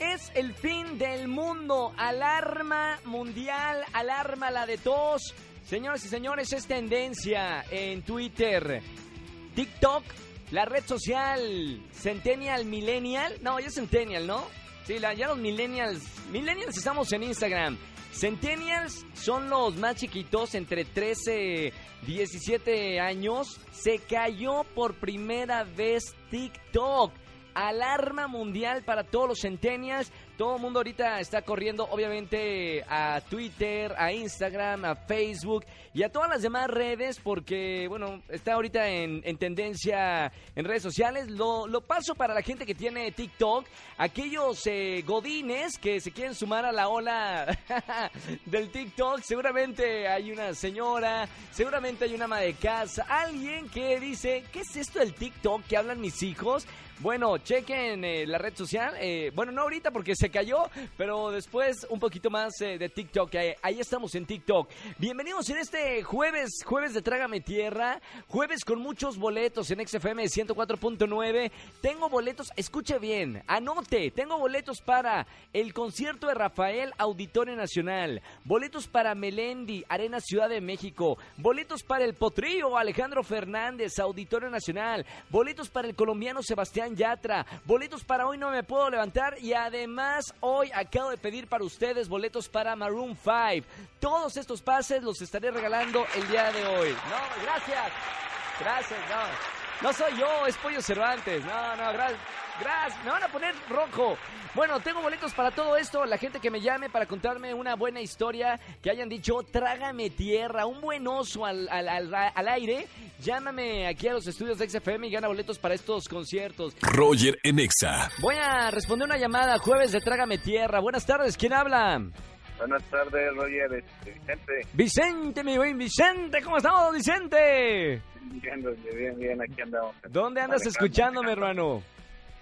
Es el fin del mundo. Alarma mundial, alarma la de tos. Señoras y señores, es tendencia en Twitter. TikTok, la red social Centennial Millennial. No, ya es Centennial, ¿no? Sí, ya los Millennials. Millennials estamos en Instagram. Centennials son los más chiquitos, entre 13 17 años. Se cayó por primera vez TikTok. Alarma mundial para todos los Centennials. Todo el mundo ahorita está corriendo, obviamente, a Twitter, a Instagram, a Facebook y a todas las demás redes, porque, bueno, está ahorita en, en tendencia en redes sociales. Lo, lo paso para la gente que tiene TikTok, aquellos eh, godines que se quieren sumar a la ola del TikTok. Seguramente hay una señora, seguramente hay una ama de casa, alguien que dice, ¿qué es esto del TikTok que hablan mis hijos? Bueno, chequen eh, la red social. eh, bueno, no ahorita porque se cayó, pero después un poquito más eh, de TikTok. eh, ahí estamos en TikTok. Bienvenidos en este jueves, jueves de Trágame Tierra. Jueves con muchos boletos en XFM 104.9. Tengo boletos, escuche bien, anote. Tengo boletos para el concierto de Rafael Auditorio Nacional. Boletos para Melendi, Arena Ciudad de México. Boletos para el Potrillo Alejandro Fernández, Auditorio Nacional. Boletos para el colombiano Sebastián Yatra. Boletos para hoy no me puedo levantar. Y además, hoy acabo de pedir para ustedes boletos para Maroon 5. Todos estos pases los estaré regalando el día de hoy. No, gracias. Gracias, no. No soy yo, es Pollo Cervantes. No, no, gracias. Gracias, me van a poner rojo. Bueno, tengo boletos para todo esto. La gente que me llame para contarme una buena historia, que hayan dicho, trágame tierra, un buen oso al, al, al- al aire. Llámame aquí a los estudios de XFM y gana boletos para estos conciertos. Roger en Exa. Voy a responder una llamada jueves de Trágame Tierra. Buenas tardes, ¿quién habla? Buenas tardes, Roger, este, Vicente. Vicente, mi buen Vicente, ¿cómo estamos, Vicente? Bien, bien, bien, aquí andamos. ¿Dónde andas escuchándome, hermano?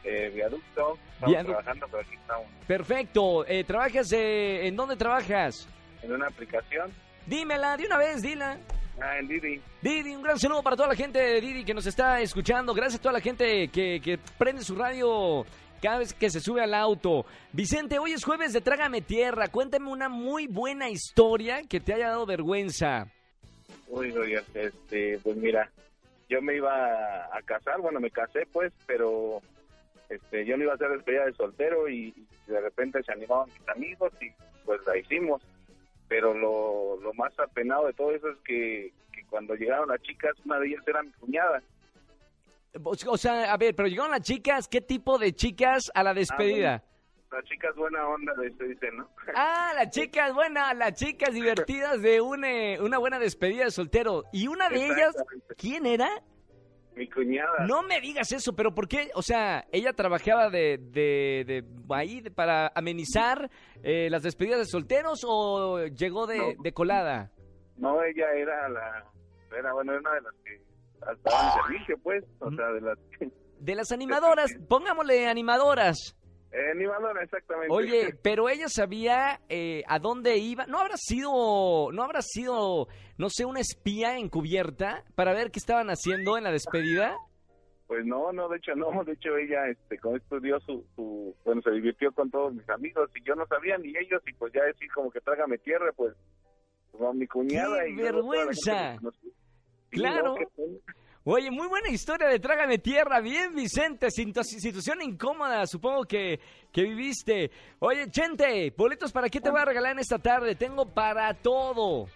Eh, viaducto, estamos trabajando, pero aquí estamos. Perfecto. Eh, ¿Trabajas? eh, ¿En dónde trabajas? En una aplicación, Dímela, de una vez, dila. ah, en Didi. Didi, un gran saludo para toda la gente de Didi que nos está escuchando. Gracias a toda la gente que, que prende su radio cada vez que se sube al auto. Vicente, hoy es jueves de Trágame Tierra. Cuéntame una muy buena historia que te haya dado vergüenza. Uy, Roger, este, pues mira, yo me iba a casar, bueno, me casé pues, pero este, yo no iba a hacer despedida de soltero y, y de repente se animaron mis amigos y pues la hicimos. Pero lo, lo más apenado de todo eso es que, que cuando llegaron las chicas, una de ellas era mi cuñada. O sea, a ver, pero llegaron las chicas. ¿Qué tipo de chicas a la despedida? Las chicas buena onda, de se dice, ¿no? Ah, las chicas buenas, las chicas divertidas de una, una buena despedida de soltero. Y una de ellas. ¿quién era? Mi cuñada. No me digas eso, pero ¿por qué? O sea, ella trabajaba de, de, de ahí de- para amenizar eh, las despedidas de solteros o llegó de, No. de colada. No, ella era la, era bueno, era una de las que estaba en servicio, pues, o sea, de las De las animadoras, pongámosle animadoras. Eh, exactamente. Oye, pero ella sabía eh, a dónde iba. ¿No habrá sido, no habrá sido, no sé, una espía encubierta para ver qué estaban haciendo en la despedida? Pues no, no, de hecho no, de hecho ella, este, con esto dio su, su, bueno, se divirtió con todos mis amigos y yo no sabía ni ellos y pues ya decir como que trágame tierra, pues, con mi cuñada ¡Qué y vergüenza! Claro. Oye, muy buena historia de Trágame Tierra. Bien, Vicente. Situ- situación incómoda, supongo que, que viviste. Oye, Chente, boletos para qué te voy a regalar en esta tarde. Tengo para todo.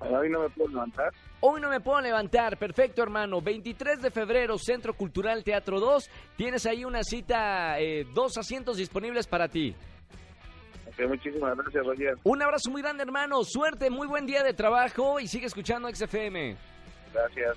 Hoy no me puedo levantar. Hoy no me puedo levantar. Perfecto, hermano. 23 de febrero, Centro Cultural Teatro 2. Tienes ahí una cita, eh, dos asientos disponibles para ti. Muchísimas gracias, Roger. Un abrazo muy grande, hermano. Suerte, muy buen día de trabajo y sigue escuchando XFM. Gracias.